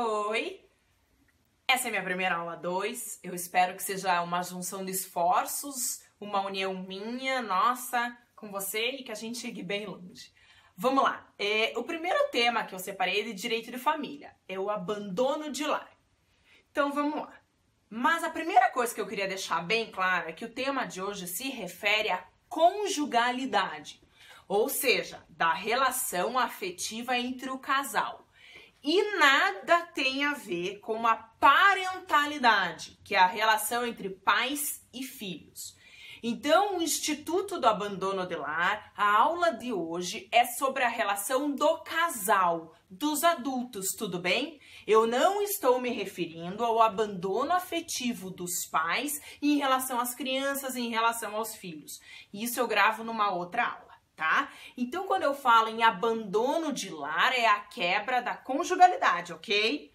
Oi! Essa é minha primeira aula 2. Eu espero que seja uma junção de esforços, uma união minha, nossa, com você e que a gente chegue bem longe. Vamos lá. É, o primeiro tema que eu separei é de direito de família. É o abandono de lar. Então vamos lá. Mas a primeira coisa que eu queria deixar bem clara é que o tema de hoje se refere à conjugalidade, ou seja, da relação afetiva entre o casal e nada tem a ver com a parentalidade, que é a relação entre pais e filhos. Então, o Instituto do Abandono de Lar, a aula de hoje é sobre a relação do casal, dos adultos, tudo bem? Eu não estou me referindo ao abandono afetivo dos pais em relação às crianças, em relação aos filhos. Isso eu gravo numa outra aula tá? Então, quando eu falo em abandono de lar, é a quebra da conjugalidade, ok?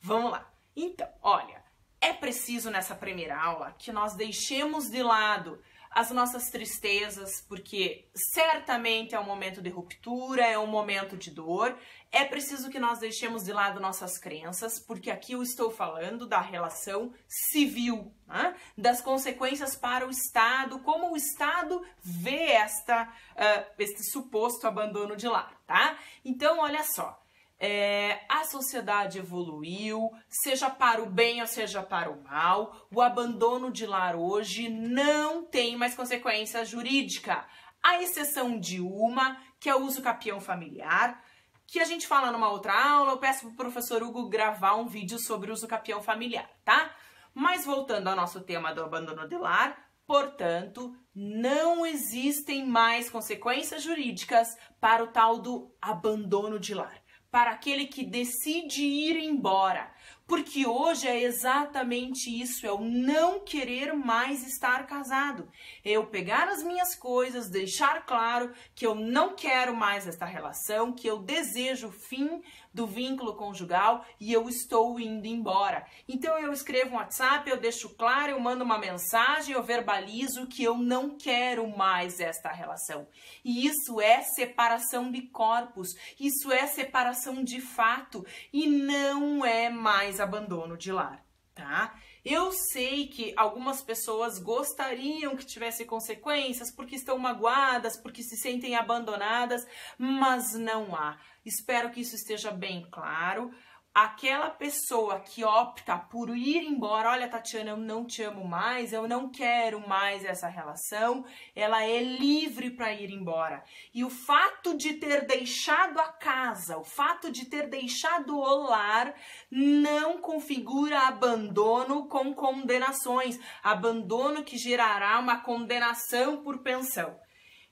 Vamos lá. Então, olha, é preciso nessa primeira aula que nós deixemos de lado as nossas tristezas, porque certamente é um momento de ruptura, é um momento de dor. É preciso que nós deixemos de lado nossas crenças, porque aqui eu estou falando da relação civil, né? das consequências para o Estado, como o Estado vê esta, uh, este suposto abandono de lar, tá? Então, olha só. É, a sociedade evoluiu, seja para o bem ou seja para o mal, o abandono de lar hoje não tem mais consequência jurídica, à exceção de uma, que é o uso capião familiar, que a gente fala numa outra aula, eu peço pro professor Hugo gravar um vídeo sobre o uso capião familiar, tá? Mas voltando ao nosso tema do abandono de lar, portanto, não existem mais consequências jurídicas para o tal do abandono de lar para aquele que decide ir embora. Porque hoje é exatamente isso, é o não querer mais estar casado. É eu pegar as minhas coisas, deixar claro que eu não quero mais esta relação, que eu desejo o fim do vínculo conjugal e eu estou indo embora. Então eu escrevo um WhatsApp, eu deixo claro, eu mando uma mensagem, eu verbalizo que eu não quero mais esta relação. E isso é separação de corpos, isso é separação de fato e não é mais abandono de lar, tá? Eu sei que algumas pessoas gostariam que tivesse consequências porque estão magoadas, porque se sentem abandonadas, mas não há. Espero que isso esteja bem claro aquela pessoa que opta por ir embora, olha, Tatiana, eu não te amo mais, eu não quero mais essa relação, ela é livre para ir embora. E o fato de ter deixado a casa, o fato de ter deixado o lar, não configura abandono com condenações, abandono que gerará uma condenação por pensão.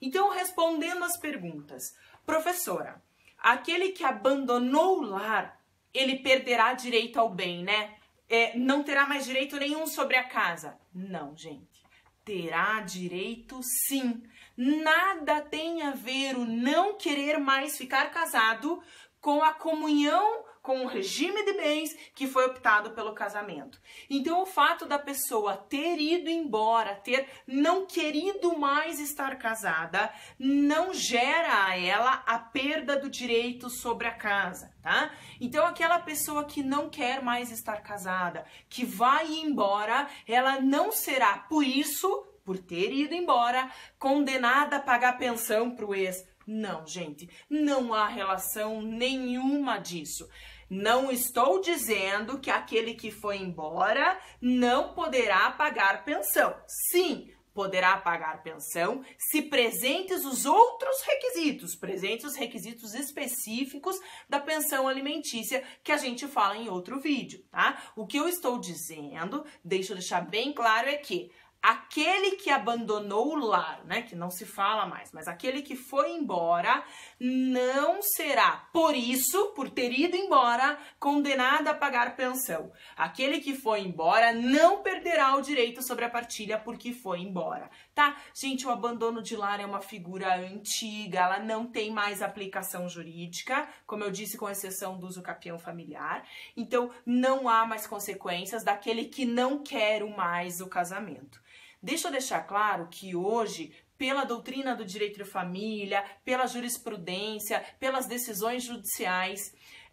Então, respondendo às perguntas, professora, aquele que abandonou o lar ele perderá direito ao bem, né? É, não terá mais direito nenhum sobre a casa. Não, gente. Terá direito sim. Nada tem a ver o não querer mais ficar casado com a comunhão com o regime de bens que foi optado pelo casamento. Então, o fato da pessoa ter ido embora, ter não querido mais estar casada, não gera a ela a perda do direito sobre a casa, tá? Então, aquela pessoa que não quer mais estar casada, que vai embora, ela não será, por isso, por ter ido embora, condenada a pagar pensão para o ex. Não, gente, não há relação nenhuma disso. Não estou dizendo que aquele que foi embora não poderá pagar pensão. Sim, poderá pagar pensão se presentes os outros requisitos, presentes os requisitos específicos da pensão alimentícia que a gente fala em outro vídeo, tá? O que eu estou dizendo, deixa eu deixar bem claro é que aquele que abandonou o lar, né, que não se fala mais, mas aquele que foi embora, não será, por isso, por ter ido embora, condenado a pagar pensão. Aquele que foi embora não perderá o direito sobre a partilha porque foi embora, tá? Gente, o abandono de lar é uma figura antiga, ela não tem mais aplicação jurídica, como eu disse, com exceção do uso capião familiar. Então, não há mais consequências daquele que não quer mais o casamento. Deixa eu deixar claro que hoje, pela doutrina do direito de família, pela jurisprudência, pelas decisões judiciais,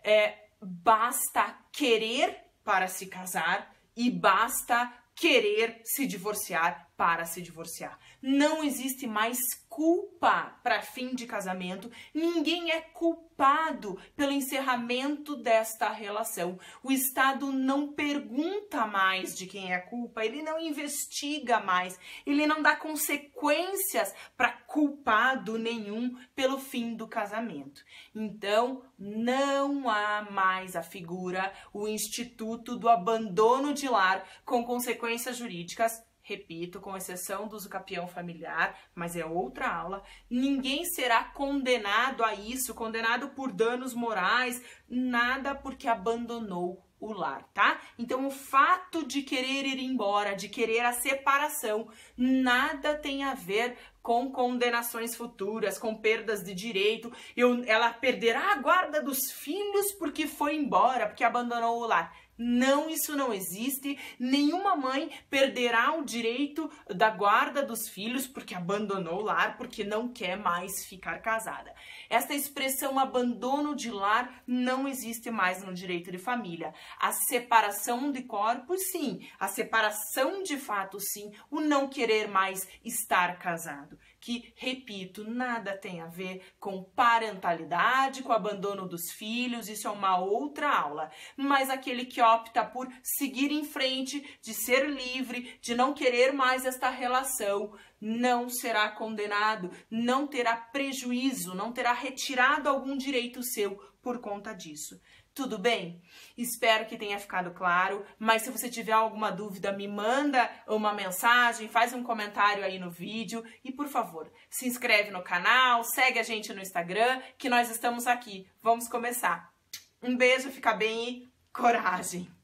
é, basta querer para se casar e basta querer se divorciar para se divorciar. Não existe mais culpa para fim de casamento. Ninguém é culpado pelo encerramento desta relação. O Estado não pergunta mais de quem é a culpa, ele não investiga mais, ele não dá consequências para culpado nenhum pelo fim do casamento. Então, não há mais a figura, o instituto do abandono de lar com consequências jurídicas repito, com exceção do usucapião familiar, mas é outra aula, ninguém será condenado a isso, condenado por danos morais, nada porque abandonou o lar, tá? Então, o fato de querer ir embora, de querer a separação, nada tem a ver com condenações futuras, com perdas de direito. Eu, ela perderá a guarda dos filhos porque foi embora, porque abandonou o lar. Não, isso não existe. Nenhuma mãe perderá o direito da guarda dos filhos porque abandonou o lar, porque não quer mais ficar casada. Esta expressão abandono de lar não existe mais no direito de família. A separação de corpos, sim. A separação de fato, sim. O não querer mais estar casado que, repito, nada tem a ver com parentalidade, com abandono dos filhos, isso é uma outra aula. Mas aquele que opta por seguir em frente, de ser livre, de não querer mais esta relação, não será condenado, não terá prejuízo, não terá retirado algum direito seu por conta disso. Tudo bem? Espero que tenha ficado claro, mas se você tiver alguma dúvida, me manda uma mensagem, faz um comentário aí no vídeo e, por favor, se inscreve no canal, segue a gente no Instagram, que nós estamos aqui. Vamos começar. Um beijo, fica bem e coragem!